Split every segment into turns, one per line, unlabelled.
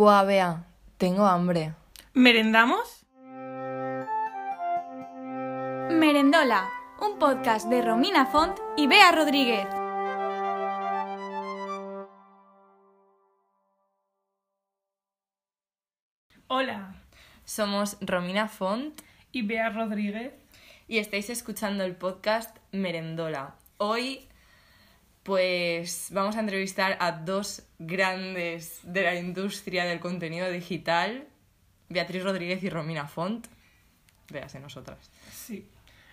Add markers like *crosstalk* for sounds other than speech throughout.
Buah, Bea, tengo hambre.
¿Merendamos?
Merendola, un podcast de Romina Font y Bea Rodríguez.
Hola,
Somos Romina Font
y Bea Rodríguez.
y estáis escuchando el podcast Merendola. Hoy, pues, vamos a entrevistar a dos grandes de la industria del contenido digital, Beatriz Rodríguez y Romina Font. Véase nosotras.
Sí,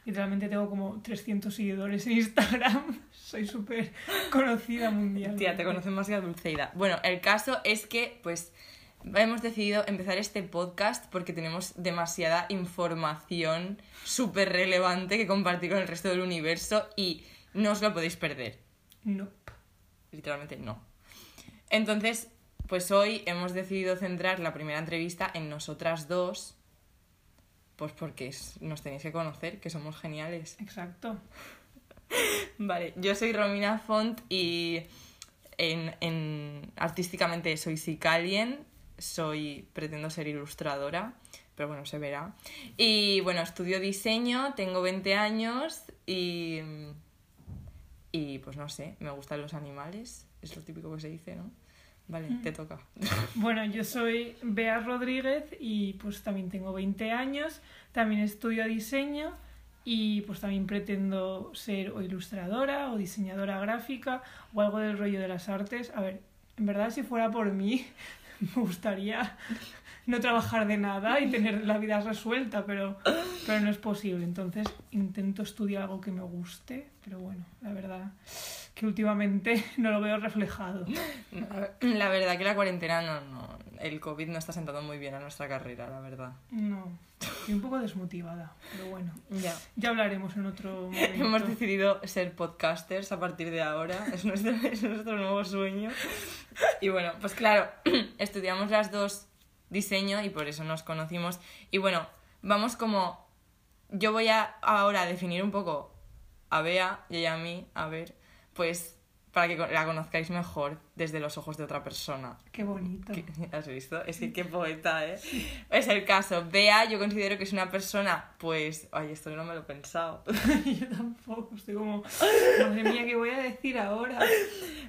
literalmente tengo como 300 seguidores en Instagram. *laughs* Soy súper conocida mundial.
Tía, te conocen más que a Dulceida. Bueno, el caso es que, pues, hemos decidido empezar este podcast porque tenemos demasiada información súper relevante que compartir con el resto del universo y no os lo podéis perder.
No.
Literalmente no. Entonces, pues hoy hemos decidido centrar la primera entrevista en nosotras dos, pues porque nos tenéis que conocer, que somos geniales.
Exacto. *laughs*
Vale, yo soy Romina Font y en, en- artísticamente soy Sicalien, soy, pretendo ser ilustradora, pero bueno, se verá. Y bueno, estudio diseño, tengo 20 años y, y pues no sé, me gustan los animales, es lo típico que se dice, ¿no? Vale, te toca. *laughs*
Bueno, yo soy Bea Rodríguez y pues también tengo 20 años, también estudio diseño y pues también pretendo ser o ilustradora o diseñadora gráfica o algo del rollo de las artes. A ver, en verdad si fuera por mí *laughs* me gustaría no trabajar de nada y tener la vida resuelta, pero, pero no es posible. Entonces intento estudiar algo que me guste, pero bueno, la verdad que últimamente *laughs* no lo veo reflejado.
La verdad que la cuarentena no, no, el COVID no está sentando muy bien a nuestra carrera, la verdad.
No, estoy un poco desmotivada, pero bueno,
Ya.
ya hablaremos en otro momento.
Hemos decidido ser podcasters a partir de ahora, es nuestro, *laughs* es nuestro nuevo sueño. Y bueno, pues claro, *clears throat* estudiamos las dos diseño y por eso nos conocimos. Y bueno, vamos como... Yo voy a ahora a definir un poco a Bea y a mí, a ver, pues para que la conozcáis mejor desde los ojos de otra persona.
Qué bonito.
¿Qué- *laughs* ¿Has visto? Es que qué poeta, ¿eh? Es el caso. Bea, yo considero que es una persona, pues... Ay, esto no me lo he pensado. *laughs*
Yo tampoco, estoy como, madre mía, ¿qué voy a decir ahora?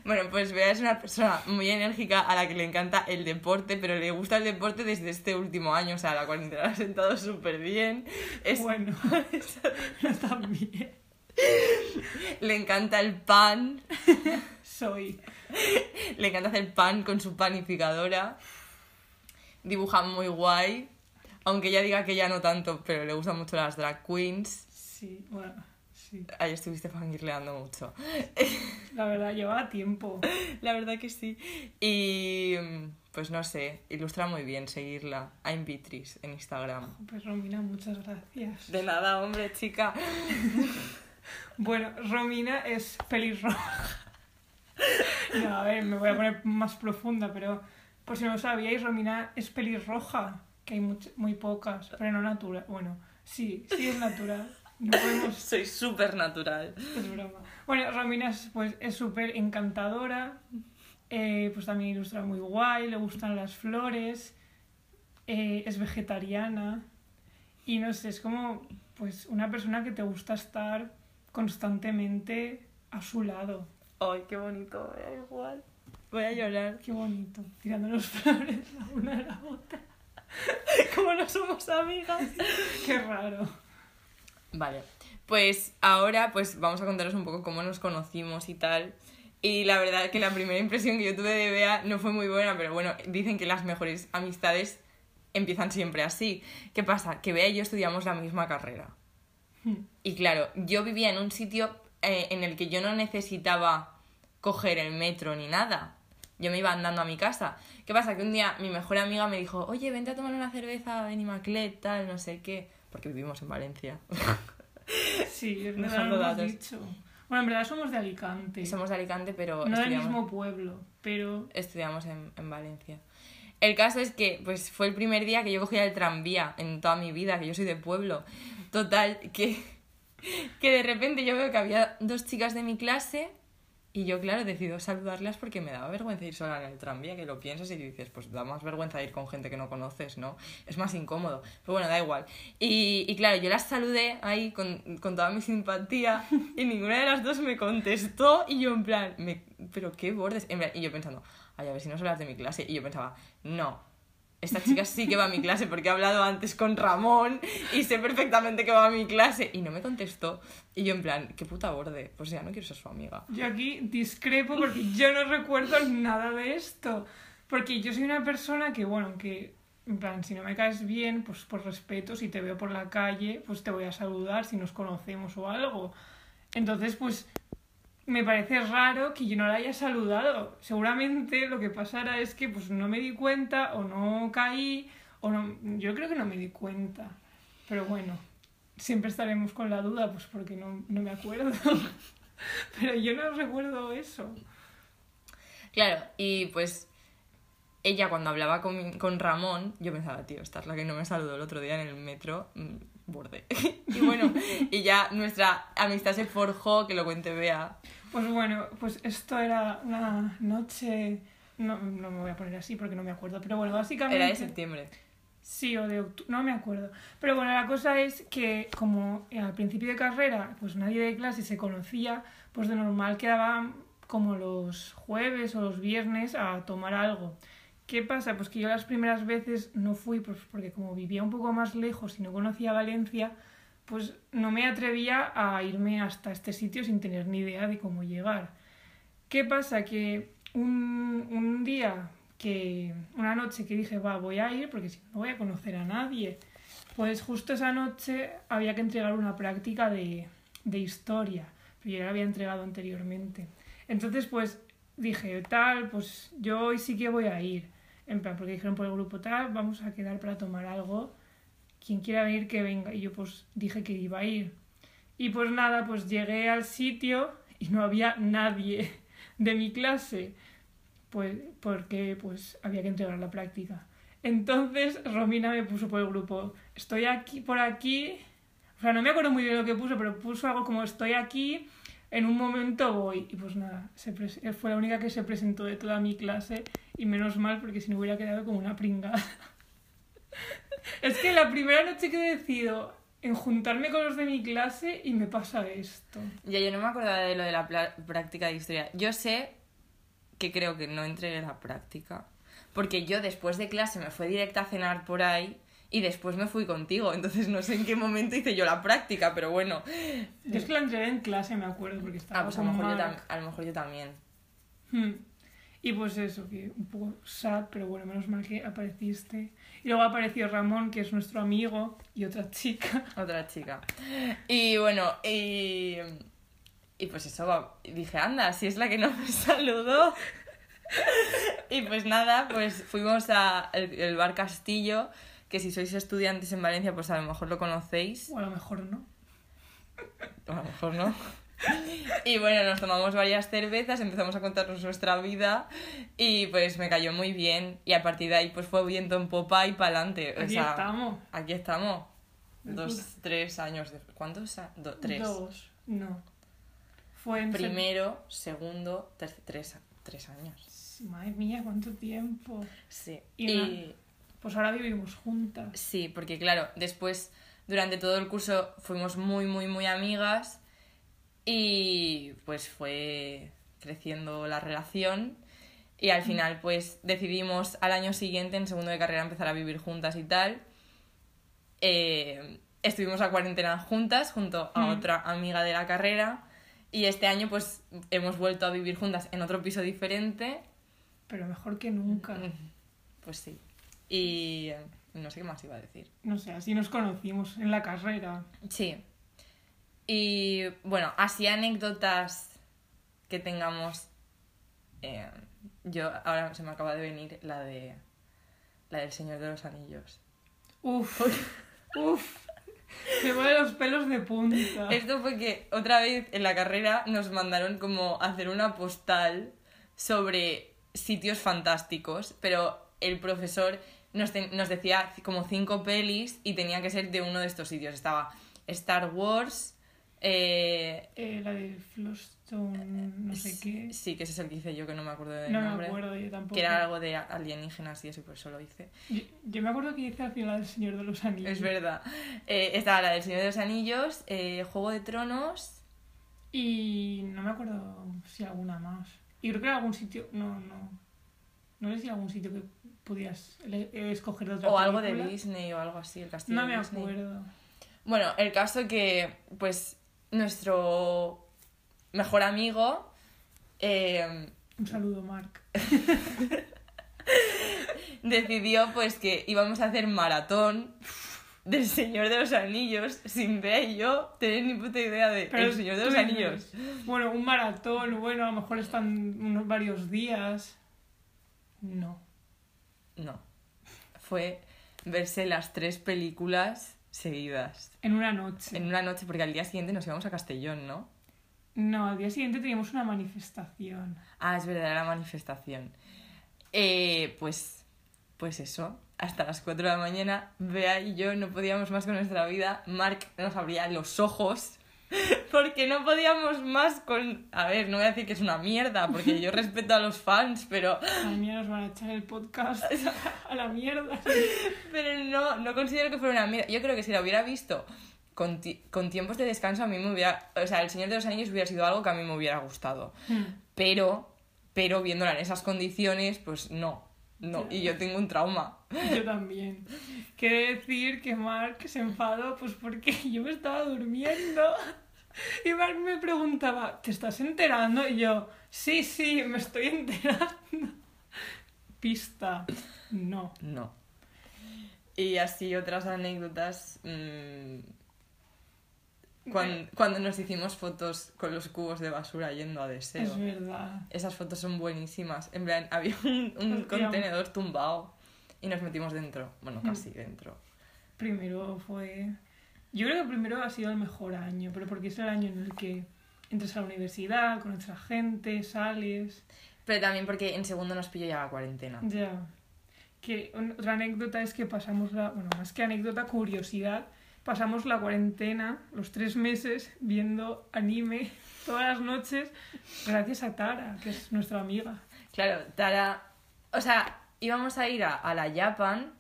Bueno, pues Bea es una persona muy enérgica a la que le encanta el deporte, pero le gusta el deporte desde este último año, o sea, la cuarentena la ha sentado súper bien. Es,
Bueno, no tan bien.
Le encanta el pan,
Soy.
le encanta hacer pan con su panificadora, dibuja muy guay, aunque ella diga que ya no tanto, pero le gustan mucho las drag queens.
Sí, bueno, sí.
Ahí estuviste fangirleando mucho.
La verdad, llevaba tiempo.
La verdad que sí. Y pues no sé, ilustra muy bien seguirla. I'm Beatrice en Instagram.
Pues Romina, muchas gracias.
De nada, hombre, chica.
Bueno, Romina es pelirroja. No, a ver, me voy a poner más profunda, pero por si no lo sabíais, Romina es pelirroja, que hay much- muy pocas, pero no natural. Bueno, sí, sí es natural. No podemos *laughs*
Soy súper natural.
Es broma. Bueno, Romina es pues es súper encantadora, eh, pues también ilustra muy guay, le gustan las flores, eh, es vegetariana y no sé, es como pues una persona que te gusta estar constantemente a su lado.
Ay, qué bonito, me da igual. Voy a llorar.
Qué bonito, tirándonos *laughs* flores la una a la otra. *laughs*
Como no somos amigas.
Qué raro.
Vale, pues ahora pues vamos a contaros un poco cómo nos conocimos y tal. Y la verdad que la primera impresión que yo tuve de Bea no fue muy buena, pero bueno, dicen que las mejores amistades empiezan siempre así. ¿Qué pasa? Que Bea y yo estudiamos la misma carrera. Y claro, yo vivía en un sitio eh, en el que yo no necesitaba coger el metro ni nada. Yo me iba andando a mi casa. ¿Qué pasa? Que un día mi mejor amiga me dijo, oye, vente a tomar una cerveza en Imaclet, tal, no sé qué. Porque vivimos en Valencia. *laughs*
Sí, es verdad,
Dejando
lo hemos dicho. Bueno, en verdad somos de Alicante.
Somos de Alicante, pero
no del mismo pueblo, pero
estudiamos en, en Valencia. El caso es que pues fue el primer día que yo cogía el tranvía en toda mi vida, que yo soy de pueblo. Total, que, *laughs* que de repente yo veo que había dos chicas de mi clase y yo, claro, decido saludarlas porque me daba vergüenza ir sola en el tranvía, que lo piensas y dices, pues da más vergüenza ir con gente que no conoces, ¿no? Es más incómodo. Pero bueno, da igual. Y, y claro, yo las saludé ahí con, con toda mi simpatía y ninguna de las dos me contestó y yo en plan, me, pero qué bordes. En plan, y yo pensando, a ver si no son las de mi clase. Y yo pensaba, no, esta chica sí que va a mi clase porque he hablado antes con Ramón y sé perfectamente que va a mi clase. Y no me contestó. Y yo en plan, qué puta borde. Pues ya no quiero ser su amiga.
Yo aquí discrepo porque yo no recuerdo nada de esto. Porque yo soy una persona que, bueno, que, en plan, si no me caes bien, pues por respeto, si te veo por la calle, pues te voy a saludar si nos conocemos o algo. Entonces, pues me parece raro que yo no la haya saludado. Seguramente lo que pasara es que pues no me di cuenta o no caí o no... Yo creo que no me di cuenta. Pero bueno, siempre estaremos con la duda pues porque no, no me acuerdo. *laughs* Pero yo no recuerdo eso.
Claro, y pues ella cuando hablaba con, con Ramón, yo pensaba, tío, esta es la que no me saludó el otro día en el metro, mm, borde. *laughs* y bueno, y ya nuestra amistad se forjó, que lo cuente Bea.
Pues bueno, pues esto era una noche... No, no me voy a poner así porque no me acuerdo, pero bueno, básicamente...
Era de septiembre.
Sí, o de octubre, no me acuerdo. Pero bueno, la cosa es que como al principio de carrera, pues nadie de clase se conocía, pues de normal quedaban como los jueves o los viernes a tomar algo. ¿Qué pasa? Pues que yo las primeras veces no fui, pues porque como vivía un poco más lejos y no conocía Valencia, pues no me atrevía a irme hasta este sitio sin tener ni idea de cómo llegar. ¿Qué pasa? Que un, un día, que una noche que dije, va, voy a ir porque si no voy a conocer a nadie, pues justo esa noche había que entregar una práctica de, de historia, pero yo ya la había entregado anteriormente. Entonces, pues dije, tal, pues yo hoy sí que voy a ir. En plan, porque dijeron por el grupo tal, vamos a quedar para tomar algo quien quiera venir que venga. Y yo pues dije que iba a ir. Y pues nada, pues llegué al sitio y no había nadie de mi clase, pues porque pues había que entregar la práctica. Entonces Romina me puso por el grupo, estoy aquí, por aquí, o sea, no me acuerdo muy bien lo que puso, pero puso algo como estoy aquí, en un momento voy. Y pues nada, fue la única que se presentó de toda mi clase y menos mal porque si no hubiera quedado como una pringada. Es que la primera noche que decido en juntarme con los de mi clase y me pasa esto.
Ya, yo no me acordaba de lo de la práctica de historia. Yo sé que creo que no entregué la práctica. Porque yo después de clase me fui directa a cenar por ahí y después me fui contigo. Entonces no sé en qué momento hice yo la práctica, pero bueno.
Yo es que la entregué en clase, me acuerdo, porque estaba.
Ah, pues a lo, mejor yo a lo mejor yo también.
Hmm. Y pues eso, que un poco sad, pero bueno, menos mal que apareciste. Y luego apareció Ramón, que es nuestro amigo, y otra chica.
Otra chica. Y bueno, y, y pues eso, dije, anda, si es la que no me *laughs* saludó. y pues nada, pues fuimos al el bar Castillo, que si sois estudiantes en Valencia, pues a lo mejor lo conocéis.
O a lo mejor no.
O a lo mejor no. *laughs* Y bueno, nos tomamos varias cervezas, empezamos a contarnos nuestra vida y pues me cayó muy bien y a partir de ahí pues fue viento en popa y para adelante.
Aquí estamos.
Aquí estamos. Dos, tres años. ¿Cuántos? tres.
Dos, no. Fue en
Primero, segundo, tres, tres años.
Madre mía, cuánto tiempo.
Sí.
Y, pues ahora vivimos juntas.
Sí, porque claro, después durante todo el curso fuimos muy, muy, muy amigas y pues fue creciendo la relación y al final pues decidimos al año siguiente, en segundo de carrera, empezar a vivir juntas y tal. Eh, estuvimos a cuarentena juntas junto a otra amiga de la carrera y este año pues hemos vuelto a vivir juntas en otro piso diferente.
Pero mejor que nunca.
Pues sí. Y no sé qué más iba a decir.
No sé, así nos conocimos en la carrera.
Sí. Y bueno, así anécdotas que tengamos. Eh, yo ahora se me acaba de venir la de la del Señor de los Anillos.
Uf, *laughs* uf. Me ponen los pelos de punta.
Esto fue que otra vez en la carrera nos mandaron como hacer una postal sobre sitios fantásticos, pero el profesor nos, nos decía como cinco pelis y tenía que ser de uno de estos sitios. Estaba Star Wars, Eh,
Eh, la de Flostone, no sé qué.
Sí, que ese es el que hice yo, que no me acuerdo del
No
nombre.
me acuerdo yo tampoco.
Que era algo de alienígenas y eso, y por eso lo hice.
Yo, yo me acuerdo que hice al final El Señor de los Anillos.
Es verdad. Eh, estaba la del Señor de los Anillos, eh, Juego de Tronos.
Y no me acuerdo si alguna más. Y creo que era algún sitio. No, no. No sé si algún sitio que podías ele- escoger de otra
O algo de. Disney o algo así, el castillo
No
de
me
Disney.
acuerdo.
Bueno, el caso que, pues, nuestro mejor amigo eh,
Un saludo, Mark. *laughs*
decidió, pues, que íbamos a hacer maratón del Señor de los Anillos sin Bea y yo tener ni puta idea de El Señor de los Anillos.
Bueno, un maratón, bueno, a lo mejor están unos varios días. No.
No. Fue verse las tres películas seguidas.
En una noche.
En una noche, porque al día siguiente nos íbamos a Castellón, ¿no?
No, al día siguiente teníamos una manifestación.
Ah, es verdad, era la manifestación. Eh, pues, pues eso, hasta las 4 de la mañana, Bea y yo no podíamos más con nuestra vida. Mark nos abría los ojos *laughs* porque no podíamos más con... A ver, no voy a decir que es una mierda, porque yo respeto a los fans, pero,
A mí nos van a echar el podcast a la mierda. *laughs*
pero no, no considero que fuera una mierda. Yo creo que si la hubiera visto con, ti- con tiempos de descanso, a mí me hubiera... O sea, El Señor de los Anillos hubiera sido algo que a mí me hubiera gustado. pero, pero viéndola en esas condiciones, pues no, no, y yo tengo un trauma.
Yo también. Quiere decir que Mark se enfadó pues porque *laughs* yo me estaba durmiendo. Y Mark me preguntaba, ¿te estás enterando? Y yo, sí, sí, me estoy enterando. Pista. No.
No. Y así otras anécdotas. mm, cuan- cuando, nos hicimos fotos con los cubos de basura yendo a deseo.
Es verdad.
Esas fotos son buenísimas. En plan, *laughs* había un, un contenedor tumbado y nos metimos dentro. Bueno, casi dentro.
Primero fue... Yo creo que primero ha sido el mejor año, pero porque es el año en el que entras a la universidad, conoces a gente, sales...
Pero también porque en segundo nos pilló ya la cuarentena.
Ya. Que otra anécdota es que pasamos la, bueno, más que anécdota, curiosidad, pasamos la cuarentena, los tres meses, viendo anime *laughs* todas las noches, gracias a Tara, que es nuestra amiga.
Claro, Tara. O sea, íbamos a ir a, a la Japan,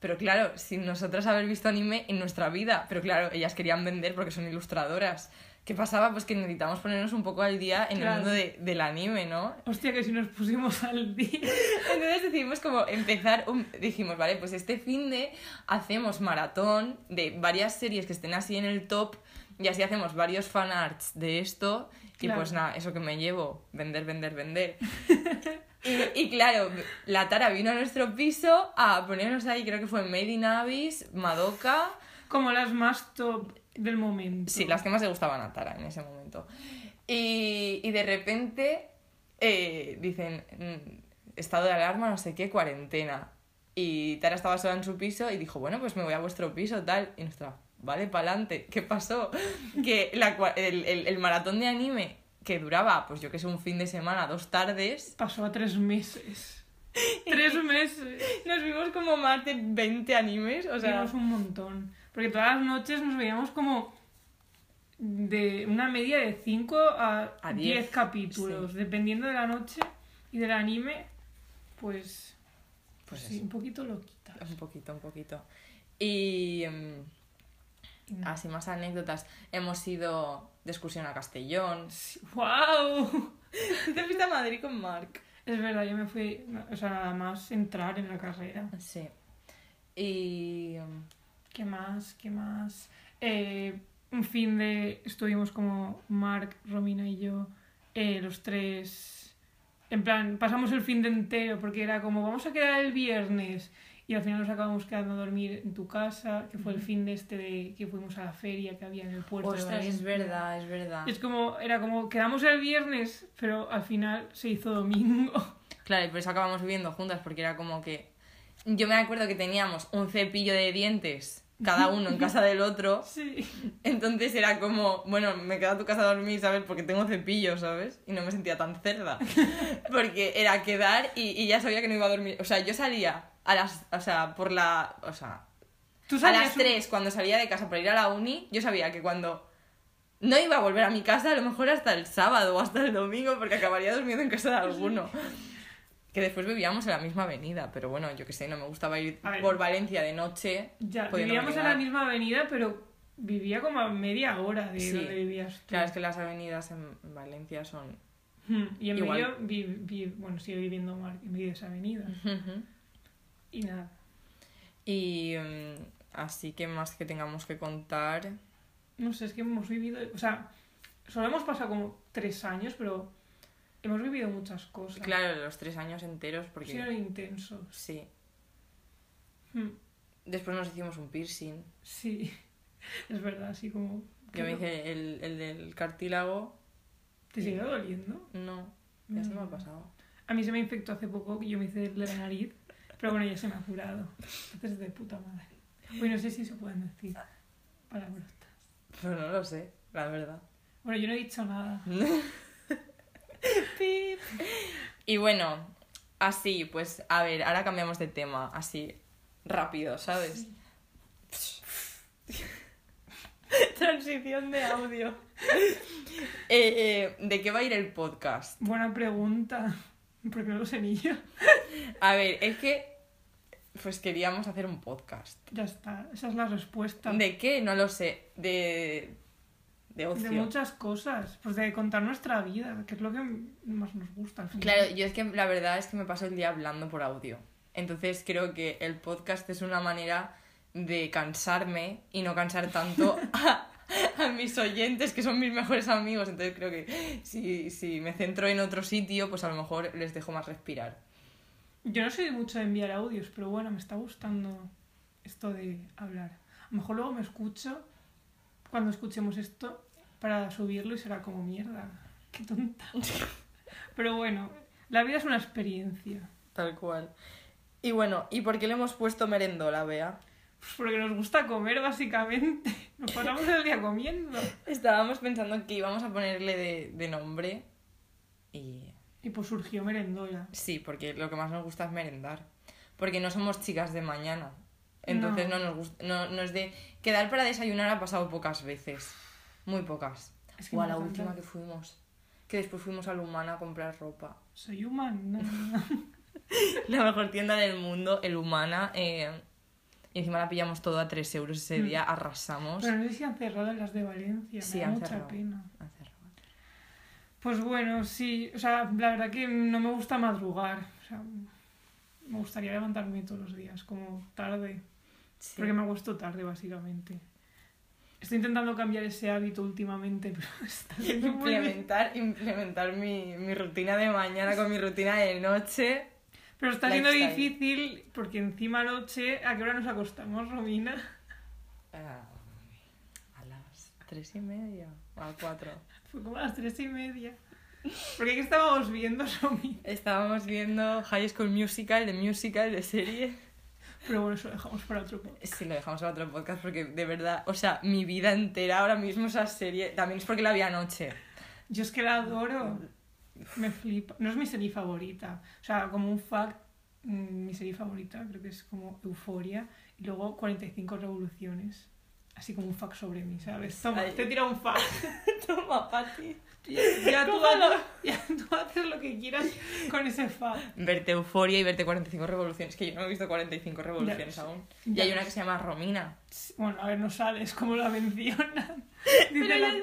pero claro, sin nosotras haber visto anime en nuestra vida. Pero claro, ellas querían vender porque son ilustradoras. ¿Qué pasaba? Pues que necesitamos ponernos un poco al día en
Claro.
el mundo de- del anime, ¿no?
Hostia, que si nos pusimos al día.
Entonces decidimos como empezar, un... dijimos, vale, pues este fin de hacemos maratón de varias series que estén así en el top y así hacemos varios fanarts de esto y pues nada, eso que me llevo, vender, vender, vender. *laughs* y, y claro, la Tara vino a nuestro piso a ponernos ahí, creo que fue Made in Abyss, Madoka,
Como las más top del momento.
sí, las que más le gustaban a Tara en ese momento. Y, y de repente eh, dicen, mm, estado de alarma, no sé qué, cuarentena. Y Tara estaba sola en su piso y dijo, bueno, pues me voy a vuestro piso, tal. Y nuestra, vale, pa'lante. ¿Qué pasó? *laughs* que la el, el- el maratón de anime que duraba, pues yo que sé, un fin de semana, dos tardes,
Pasó a tres meses. *laughs* tres meses.
nos vimos como más de 20 animes, o sea...
Vimos un montón. Porque todas las noches nos veíamos como de una media de 5 a
A
10
diez,
capítulos. Dependiendo de la noche y del anime, pues,
Pues
sí,
eso.
un poquito loquita.
Un poquito, un poquito. Y... mm, así más anécdotas. Hemos ido de excursión a Castellón.
¡Wow! *laughs*
Te fuiste a Madrid con Mark.
Es verdad, yo me fui, o sea, nada más entrar en la carrera.
Sí. Y... mm,
¿Qué más? ¿Qué más? Eh, un fin de estuvimos como Mark, Romina y yo, eh, los tres. En plan, pasamos el fin de entero porque era como vamos a quedar el viernes y al final nos acabamos quedando a dormir en tu casa, que fue el fin de este de que fuimos a la feria que había en el puerto. de
Ostras, es verdad, es verdad.
Es como, era como, quedamos el viernes, pero al final se hizo domingo. *laughs*
Claro, y por eso acabamos viviendo juntas, porque era como que... Yo me acuerdo que teníamos un cepillo de dientes, cada uno en casa del otro. *laughs*
Sí.
Entonces era como, bueno, me quedo a tu casa a dormir, ¿sabes? Porque tengo cepillo, ¿sabes? Y no me sentía tan cerda. *laughs* Porque era quedar y, y ya sabía que no iba a dormir. O sea, yo salía a las... O sea, por la... O sea,
Tú
a las
un-
3 cuando salía de casa para ir a la uni, yo sabía que cuando no iba a volver a mi casa a lo mejor hasta el sábado o hasta el domingo porque acabaría durmiendo en casa de alguno. *laughs* Que después vivíamos en la misma avenida, pero bueno, yo que sé, no me gustaba ir por Valencia de noche.
Ya, vivíamos en la misma avenida, pero vivía como a media hora de
Sí.
donde vivías tú.
Claro, es que las avenidas en Valencia son...
Hmm, Y en
Igual.
medio, vi, vi- bueno, sigue viviendo Mar en medio de esa avenida. Y nada.
Y mm, así que más que tengamos que contar...
No sé, es que hemos vivido. O sea, solo hemos pasado como tres años, pero hemos vivido muchas cosas.
Claro, los tres años enteros porque...
sido intensos.
Sí.
Hmm,
Después nos hicimos un piercing.
Sí, *laughs* es verdad, así como.
Yo me hice el, el del cartílago.
¿Te sigue doliendo?
No, ya se me ha pasado.
A mí se me infectó hace poco, que yo me hice el de la nariz, pero bueno, ya se me ha curado. Entonces, de puta madre. Bueno, no sé si se pueden decir palabrotas.
Pero no lo sé, la verdad.
Bueno, yo no he dicho nada. *laughs*
Pip. Y bueno, así, pues, a ver, ahora cambiamos de tema, así, rápido, ¿sabes? *laughs* Transición de audio. Eh, eh, ¿De qué va a ir el podcast?
Buena pregunta, porque no lo sé ni yo.
A ver, es que, pues queríamos hacer un podcast.
Ya está, esa es la respuesta.
¿De qué? No lo sé. De, de ocio.
De muchas cosas, pues de contar nuestra vida, que es lo que más nos gusta. al final.
Claro, yo es que la verdad es que me paso el día hablando por audio. Entonces creo que el podcast es una manera de cansarme y no cansar tanto *laughs* a, a mis oyentes, que son mis mejores amigos. Entonces creo que si, si me centro en otro sitio, pues a lo mejor les dejo más respirar.
Yo no soy mucho de enviar audios, pero bueno, me está gustando esto de hablar. A lo mejor luego me escucho cuando escuchemos esto para subirlo y será como mierda. *laughs* Qué tonta. Pero bueno, la vida es una experiencia.
Tal cual. Y bueno, ¿y por qué le hemos puesto merendola, Bea?
Pues porque nos gusta comer, básicamente. *laughs* Nos pasamos el día comiendo.
Estábamos pensando que íbamos a ponerle de, de nombre y
Y pues surgió merendola.
Sí, porque lo que más nos gusta es merendar. Porque no somos chicas de mañana. Entonces no,
No.
nos gusta, no, no es de quedar para desayunar ha pasado pocas veces. Muy pocas.
Es que
o a la última que fuimos. Que después fuimos a Lumana a comprar ropa.
Soy no. *laughs*
La mejor tienda del mundo, el Humana. eh, y encima la pillamos todo a 3 euros ese
Mm.
día, arrasamos.
Pero no sé si han cerrado las de Valencia.
Sí,
me da
han
mucha
cerrado.
pena. Pues bueno, sí, o sea, la verdad que no me gusta madrugar. O sea, me gustaría levantarme todos los días, como tarde.
Sí.
Porque me acuesto tarde, básicamente. Estoy intentando cambiar ese hábito últimamente, *laughs* pero está siendo muy
Implementar, implementar mi, mi rutina de mañana con mi rutina de noche.
Pero está siendo
Lifestyle.
difícil porque encima noche, ¿a qué hora nos acostamos, Romina?
Ah, a las tres y media o a cuatro.
Fue como a las tres y media. Porque ¿qué estábamos viendo, Romina?
Estábamos viendo High School Musical, de musical, de serie.
Pero bueno, eso lo dejamos para otro podcast.
Sí, lo dejamos a otro podcast porque de verdad, o sea, mi vida entera ahora mismo esa serie, también es porque la vi anoche.
Yo es que la adoro. Me flipa. No es mi serie favorita. O sea, como un fact, mm, mi serie favorita creo que es como Euforia y luego 45 revoluciones. Así como un fact sobre mí, ¿sabes? Toma,
Ay.
te he tirado un fact.
Toma, Pati.
Ya, ya tú haces, ya tú haces lo que quieras con ese fact.
Verte Euforia y verte 45 revoluciones, que yo no he visto 45 revoluciones
Ya,
aún. Y hay una que se llama Romina.
Bueno, a ver, no sabes cómo la mencionan. *laughs* Dice la-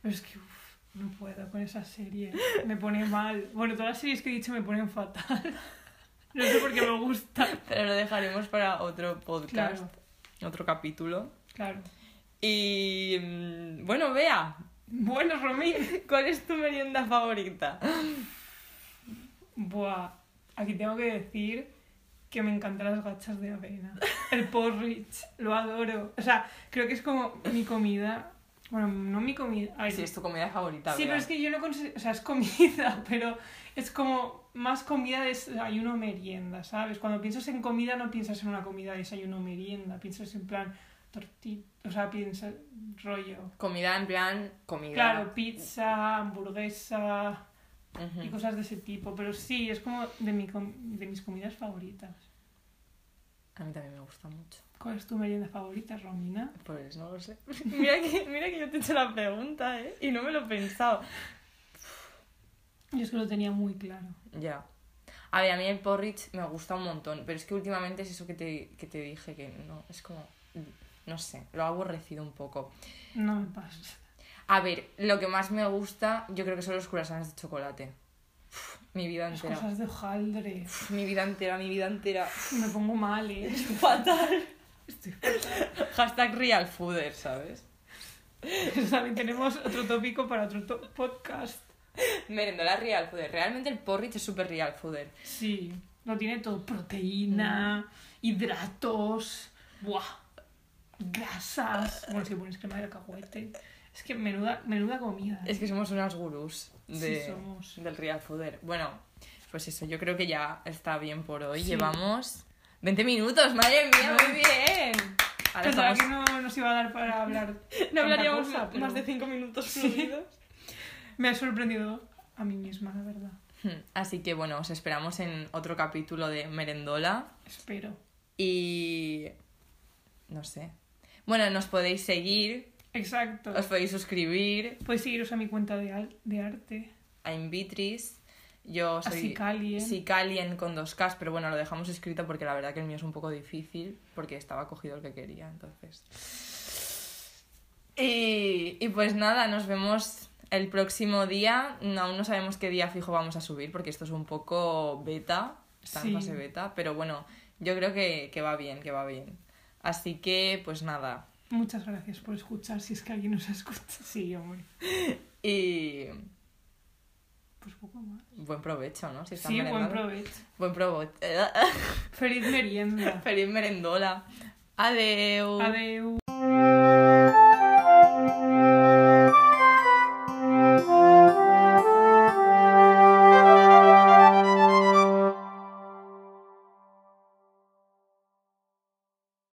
Pero es que uf, no puedo con esa serie. Me pone mal. Bueno, todas las series que he dicho me ponen fatal. *laughs* No sé por qué me gusta.
Pero lo dejaremos para otro podcast,
Claro,
otro capítulo.
claro.
Y mm, bueno, Bea,
Bueno, Romín.
¿cuál es tu merienda favorita?
Buah. Aquí tengo que decir que me encantan las gachas de avena. El porridge, lo adoro. O sea, creo que es como mi comida. Bueno, no mi comida.
Sí, es tu comida favorita.
Sí, pero es que yo no considero, o sea, es comida, *laughs* pero es como más comida de desayuno merienda, ¿sabes? Cuando piensas en comida no piensas en una comida de desayuno merienda, piensas en plan tortilla, o sea, piensas rollo.
Comida en plan comida.
Claro, pizza, hamburguesa y cosas de ese tipo, pero sí, es como de, mi com- de mis comidas favoritas.
A mí también me gusta mucho.
¿Cuál es tu merienda favorita, Romina?
Pues no lo sé. *laughs* mira, que, mira que yo te he hecho la pregunta, ¿eh? Y no me lo he pensado.
Yo es que lo tenía muy claro.
Ya. A ver, a mí el porridge me gusta un montón, pero es que últimamente es eso que te, que te dije, que no, es como, no sé, lo he aborrecido un poco.
No me pasa.
A ver, lo que más me gusta, yo creo que son los croissants de chocolate. Uf, mi vida
Las
entera.
cosas de hojaldre.
Uf, mi vida entera, mi vida entera.
Me pongo mal, ¿eh?
Fatal.
Estoy fatal.
Hashtag real fooder, ¿sabes?
También tenemos otro tópico para otro podcast.
Merendola real fooder. Realmente el porridge es súper real fooder.
Sí, lo tiene todo. Proteína, hidratos, buah, grasas. Bueno, si pones crema de cacahuete. Es que menuda, menuda comida. ¿eh?
Es que somos unas gurús de,
Sí, somos.
del real fooder. Bueno, pues eso, yo creo que ya está bien por hoy.
Sí.
Llevamos 20 minutos, madre mía, muy bien. Ahora
Pensaba
estamos...
que no nos iba a dar para hablar. *laughs*
No hablaríamos
cosa, pero
más de 5 minutos
Sí.
fluidos. *laughs*
Me ha sorprendido a mí misma, la verdad.
Hmm, Así que bueno, os esperamos en otro capítulo de Merendola.
Espero.
Y... no sé. Bueno, nos podéis seguir,
Exacto.
os podéis suscribir
Podéis seguiros a mi cuenta de, al- de arte.
a Invitris. Yo soy...
Así Calien.
Sicalien con dos Ks, pero bueno, lo dejamos escrito porque la verdad que el mío es un poco difícil, porque estaba cogido el que quería, entonces. Y, y pues nada, nos vemos el próximo día. Aún no sabemos qué día fijo vamos a subir, porque esto es un poco beta, está en
Sí.
fase beta, pero bueno, yo creo que, que va bien, que va bien. Así que, pues nada.
Muchas gracias por escuchar, si es que alguien nos escucha. Sí, hombre. *laughs*
Y
Pues poco más.
buen provecho, ¿no? Si
Sí, buen provecho.
Buen provecho.
Feliz merienda. *laughs*
Feliz merendola. Adeu.
Adeu.